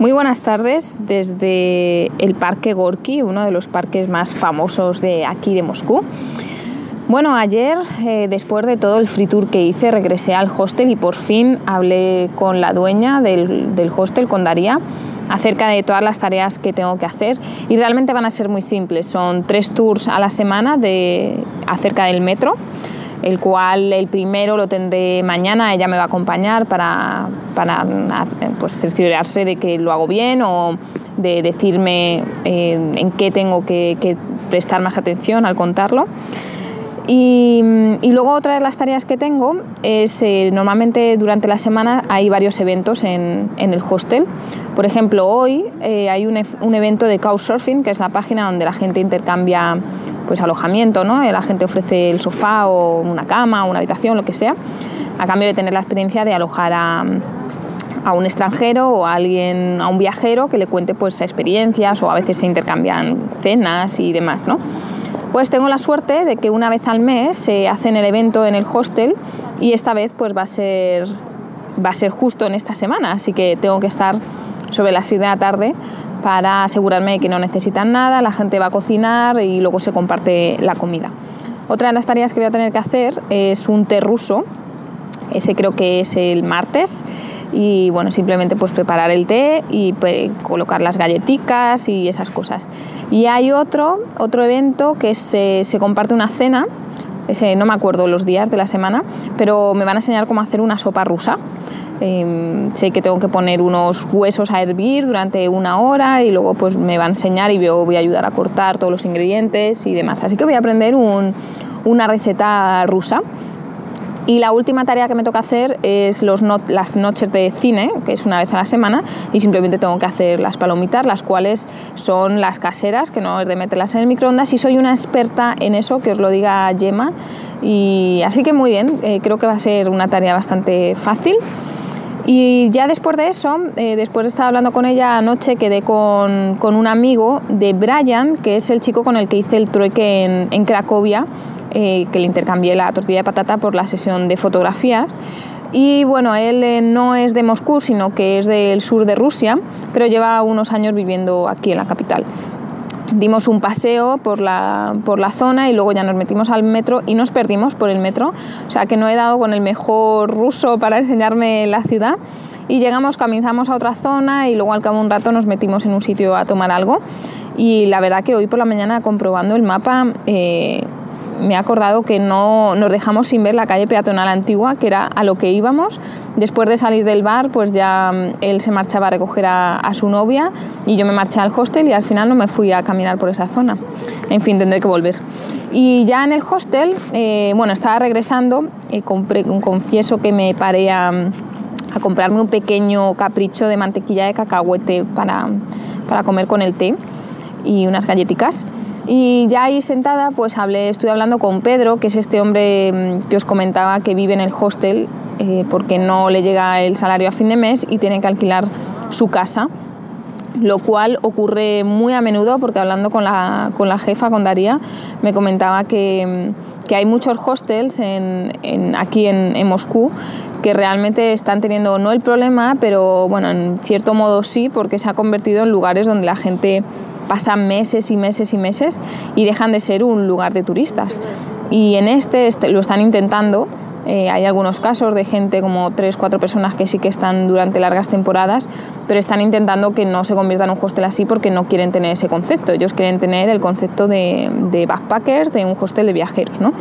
Muy buenas tardes desde el Parque Gorky, uno de los parques más famosos de aquí de Moscú. Bueno, ayer, eh, después de todo el free tour que hice, regresé al hostel y por fin hablé con la dueña del, del hostel, con Daría, acerca de todas las tareas que tengo que hacer y realmente van a ser muy simples. Son tres tours a la semana de, acerca del metro el cual el primero lo tendré mañana, ella me va a acompañar para, para pues, cerciorarse de que lo hago bien o de decirme eh, en qué tengo que, prestar más atención al contarlo. Y, luego otra de las tareas que tengo es, eh, normalmente durante la semana hay varios eventos en, en el hostel. Por ejemplo, hoy eh, hay un, un, evento de Couchsurfing, que es la página donde la gente intercambia pues alojamiento, ¿no? La gente ofrece el sofá o una cama, una habitación, lo que sea, a cambio de tener la experiencia de alojar a, a un extranjero o a alguien, a un viajero que le cuente pues experiencias o a veces se intercambian cenas y demás, ¿no? Pues tengo la suerte de que una vez al mes se hace el evento en el hostel y esta vez pues va a ser va a ser justo en esta semana, así que tengo que estar sobre las 6 de la tarde para asegurarme de que no necesitan nada, la gente va a cocinar y luego se comparte la comida. Otra de las tareas que voy a tener que hacer es un té ruso, ese creo que es el martes y bueno, simplemente pues preparar el té y colocar las galletitas y esas cosas. Y hay otro, otro evento que se, se comparte una cena, ese, no me acuerdo los días de la semana, pero me van a enseñar cómo hacer una sopa rusa. Em, sé que tengo que poner unos huesos a hervir durante una hora y luego pues me va a enseñar y yo voy a ayudar a cortar todos los ingredientes y demás. Así que voy a aprender una receta rusa. Y la última tarea que me toca hacer es las noches de cine, que es una vez a la semana, y simplemente tengo que hacer las palomitas, las cuales son las caseras, que no es de meterlas en el microondas, y soy una experta en eso, que os lo diga Gemma. Y así que muy bien, eh, creo que va a ser una tarea bastante fácil. Y ya después de eso, eh, después de estar hablando con ella anoche, quedé con, con, un amigo de Brian, que es el chico con el que hice el trueque en, en Cracovia, eh, que le intercambié la tortilla de patata por la sesión de fotografías. Y bueno, él eh, no es de Moscú, sino que es del sur de Rusia, pero lleva unos años viviendo aquí en la capital dimos un paseo por la, por la zona y luego ya nos metimos al metro y nos perdimos por el metro. O sea que no he dado con el mejor ruso para enseñarme la ciudad. Y llegamos, comenzamos a otra zona y luego al cabo de un rato nos metimos en un sitio a tomar algo. Y la verdad que hoy por la mañana comprobando el mapa eh, me he acordado que no nos dejamos sin ver la calle peatonal antigua, que era a lo que íbamos. Después de salir del bar, pues ya mm, él se marchaba a recoger a, su novia y yo me marché al hostel y al final no me fui a caminar por esa zona. En fin, tendré que volver. Y ya en el hostel, eh, bueno, estaba regresando y compré, confieso que me paré a, a comprarme un pequeño capricho de mantequilla de cacahuete para, para comer con el té y unas galletitas. Y ya ahí sentada, pues hablé, estuve hablando con Pedro, que es este hombre mm, que os comentaba que vive en el hostel eh, porque no le llega el salario a fin de mes y tiene que alquilar su casa, lo cual ocurre muy a menudo porque hablando con la, con la jefa, con Daría, me comentaba que, mm, que hay muchos hostels en, en, aquí en, en, Moscú que realmente están teniendo no el problema, pero bueno, en cierto modo sí, porque se ha convertido en lugares donde la gente pasan meses y meses y meses y dejan de ser un lugar de turistas. Y en este, este lo están intentando. Eh, hay algunos casos de gente, como tres, cuatro personas que sí que están durante largas temporadas, pero están intentando que no se convierta en un hostel así porque no quieren tener ese concepto. Ellos quieren tener el concepto de, de backpackers, de un hostel de viajeros. ¿no?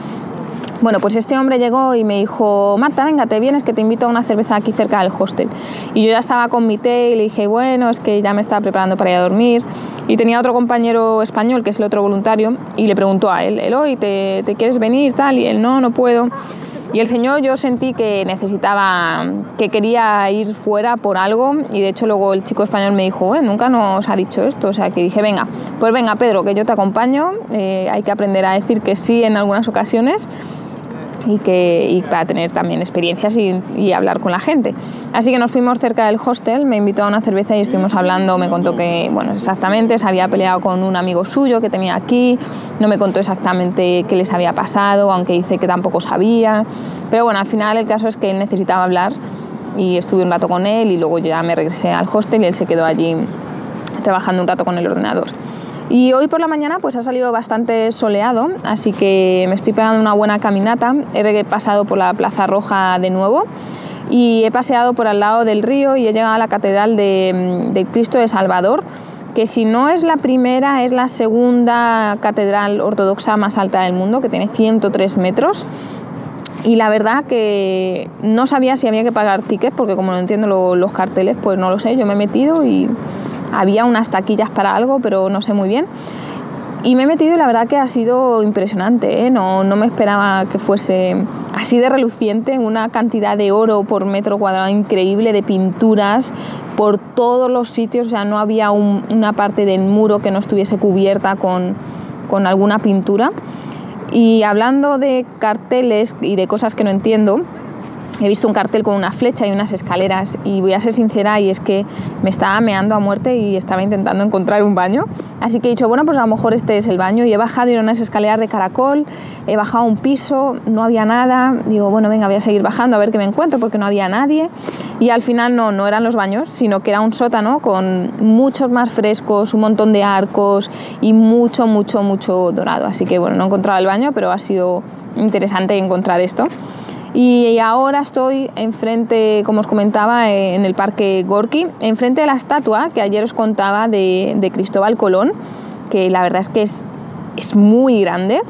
Bueno, pues este hombre llegó y me dijo, Marta, venga, te vienes que te invito a una cerveza aquí cerca del hostel. Y yo ya estaba con mi té y le dije, bueno, es que ya me estaba preparando para ir a dormir. Y tenía otro compañero español, que es el otro voluntario, y le preguntó a él, Eloy, ¿te, te quieres venir? Tal, y él, no, no puedo. Y el Señor yo sentí que necesitaba, que quería ir fuera por algo y de hecho luego el chico español me dijo, eh, nunca nos ha dicho esto, o sea que dije, venga, pues venga Pedro, que yo te acompaño, eh, hay que aprender a decir que sí en algunas ocasiones y, que, para tener también experiencias y, hablar con la gente. Así que nos fuimos cerca del hostel, me invitó a una cerveza y estuvimos hablando, me contó que, bueno, exactamente, se había peleado con un amigo suyo que tenía aquí, no me contó exactamente qué les había pasado, aunque dice que tampoco sabía, pero bueno, al final el caso es que él necesitaba hablar y estuve un rato con él y luego ya me regresé al hostel y él se quedó allí trabajando un rato con el ordenador. Y hoy por la mañana pues ha salido bastante soleado, así que me estoy pegando una buena caminata. He pasado por la Plaza Roja de nuevo y he paseado por al lado del río y he llegado a la Catedral de, de Cristo de Salvador, que si no es la primera, es la segunda catedral ortodoxa más alta del mundo, que tiene 103 metros. Y la verdad que no sabía si había que pagar tickets, porque como no entiendo los carteles, pues no lo sé, yo me he metido y había unas taquillas para algo, pero no sé muy bien. Y me he metido y la verdad que ha sido impresionante, ¿eh? no, no, me esperaba que fuese así de reluciente, una cantidad de oro por metro cuadrado increíble, de pinturas por todos los sitios, o sea, no había una parte del muro que no estuviese cubierta con, con alguna pintura. Y hablando de carteles y de cosas que no entiendo, he visto un cartel con una flecha y unas escaleras y voy a ser sincera y es que me estaba meando a muerte y estaba intentando encontrar un baño. Así que he dicho, bueno, pues a lo mejor este es el baño y he bajado y eran unas escaleras de caracol, he bajado un piso, no había nada, digo, bueno, venga, voy a seguir bajando a ver qué me encuentro porque no había nadie y al final no, no eran los baños, sino que era un sótano con muchos más frescos, un montón de arcos y mucho, mucho, mucho dorado. Así que bueno, no he encontrado el baño, pero ha sido interesante encontrar esto. Y ahora estoy enfrente, como os comentaba, en el Parque Gorky, enfrente de la estatua que ayer os contaba de, Cristóbal Colón, que la verdad es que es, es muy grande,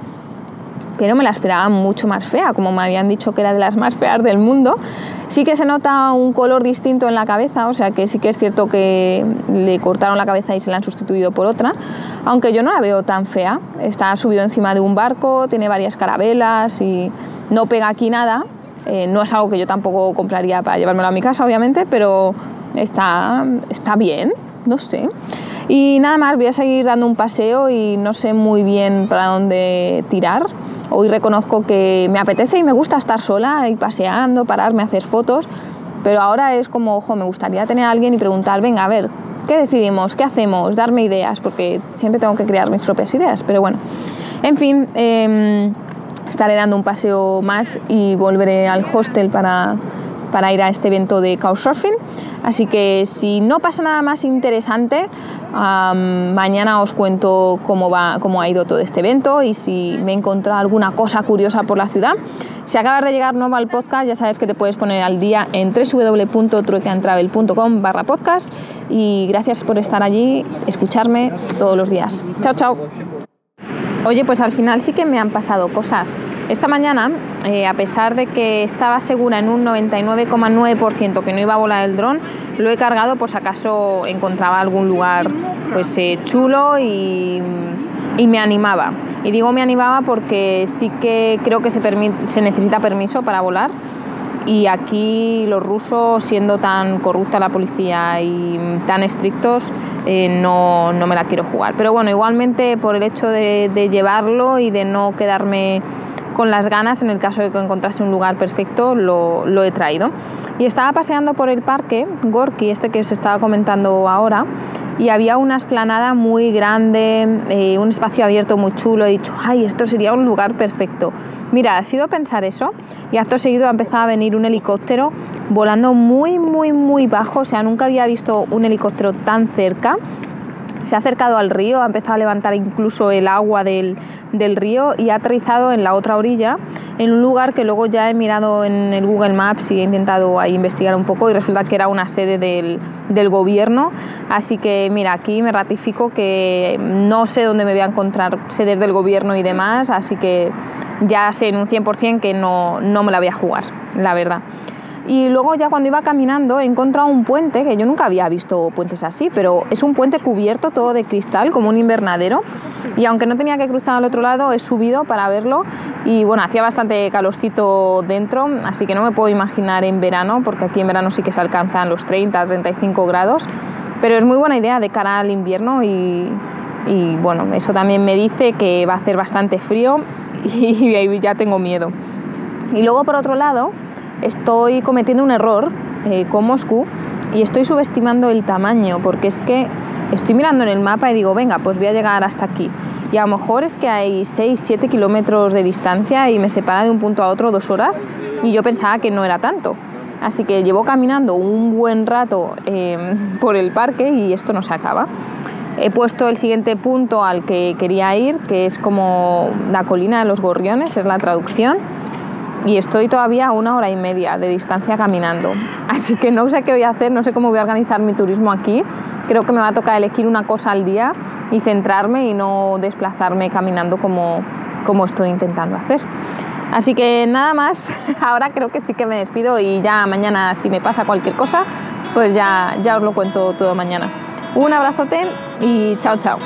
pero me la esperaba mucho más fea, como me habían dicho que era de las más feas del mundo. Sí que se nota un color distinto en la cabeza, o sea que sí que es cierto que le cortaron la cabeza y se la han sustituido por otra, aunque yo no la veo tan fea. Está subido encima de un barco, tiene varias carabelas y no pega aquí nada. Eh, no es algo que yo tampoco compraría para llevármelo a mi casa, obviamente, pero está, está bien, no sé. Y nada más, voy a seguir dando un paseo y no sé muy bien para dónde tirar. Hoy reconozco que me apetece y me gusta estar sola y paseando, pararme, hacer fotos, pero ahora es como, ojo, me gustaría tener a alguien y preguntar, venga, a ver, ¿qué decidimos? ¿Qué hacemos? Darme ideas, porque siempre tengo que crear mis propias ideas, pero bueno. En fin, em, estaré dando un paseo más y volveré al hostel para, para ir a este evento de Couchsurfing. Así que si no pasa nada más interesante, mañana os cuento cómo, va, cómo ha ido todo este evento y si me he encontrado alguna cosa curiosa por la ciudad. Si acabas de llegar nuevo al podcast, ya sabes que te puedes poner al día en www.truecantravel.com barra podcast y gracias por estar allí, escucharme todos los días. Chao, chao. Oye, pues al final sí que me han pasado cosas. Esta mañana, eh, a pesar de que estaba segura en un 99,9% que no iba a volar el dron, lo he cargado por si acaso encontraba algún lugar pues eh, chulo y, me animaba. Y digo me animaba porque sí que creo que se, se necesita permiso para volar y aquí los rusos, siendo tan corrupta la policía y tan estrictos, eh, no, me la quiero jugar. Pero bueno, igualmente por el hecho de llevarlo y de no quedarme con las ganas, en el caso de que encontrase un lugar perfecto, lo, he traído. Y estaba paseando por el parque, Gorky, este que os estaba comentando ahora, y había una esplanada muy grande, eh, un espacio abierto muy chulo. He dicho, ay, esto sería un lugar perfecto. Mira, ha sido pensar eso, y acto seguido ha empezado a venir un helicóptero volando muy, muy, muy bajo, o sea, nunca había visto un helicóptero tan cerca se ha acercado al río, ha empezado a levantar incluso el agua del, río y ha aterrizado en la otra orilla, en un lugar que luego ya he mirado en el Google Maps y he intentado ahí investigar un poco y resulta que era una sede del, del gobierno. Así que mira, aquí me ratifico que no sé dónde me voy a encontrar sedes del gobierno y demás, así que ya sé en un 100% que no, no me la voy a jugar, la verdad. Y luego ya cuando iba caminando he encontrado un puente, que yo nunca había visto puentes así, pero es un puente cubierto todo de cristal, como un invernadero. Y aunque no tenía que cruzar al otro lado, he subido para verlo. Y bueno, hacía bastante calorcito dentro, así que no me puedo imaginar en verano, porque aquí en verano sí que se alcanzan los 30, 35 grados. Pero es muy buena idea de cara al invierno y, y bueno, eso también me dice que va a hacer bastante frío y ya tengo miedo. Y luego por otro lado, estoy cometiendo un error eh, con Moscú y estoy subestimando el tamaño porque es que estoy mirando en el mapa y digo, venga, pues voy a llegar hasta aquí. Y a lo mejor es que hay 6, 7 kilómetros de distancia y me separa de un punto a otro dos horas y yo pensaba que no era tanto. Así que llevo caminando un buen rato em, por el parque y esto no se acaba. He puesto el siguiente punto al que quería ir, que es como la colina de los gorriones, es la traducción y estoy todavía a una hora y media de distancia caminando. Así que no sé qué voy a hacer, no sé cómo voy a organizar mi turismo aquí. Creo que me va a tocar elegir una cosa al día y centrarme y no desplazarme caminando como, como estoy intentando hacer. Así que nada más, ahora creo que sí que me despido y ya mañana si me pasa cualquier cosa, pues ya, ya os lo cuento todo mañana. Un abrazote y chao chao.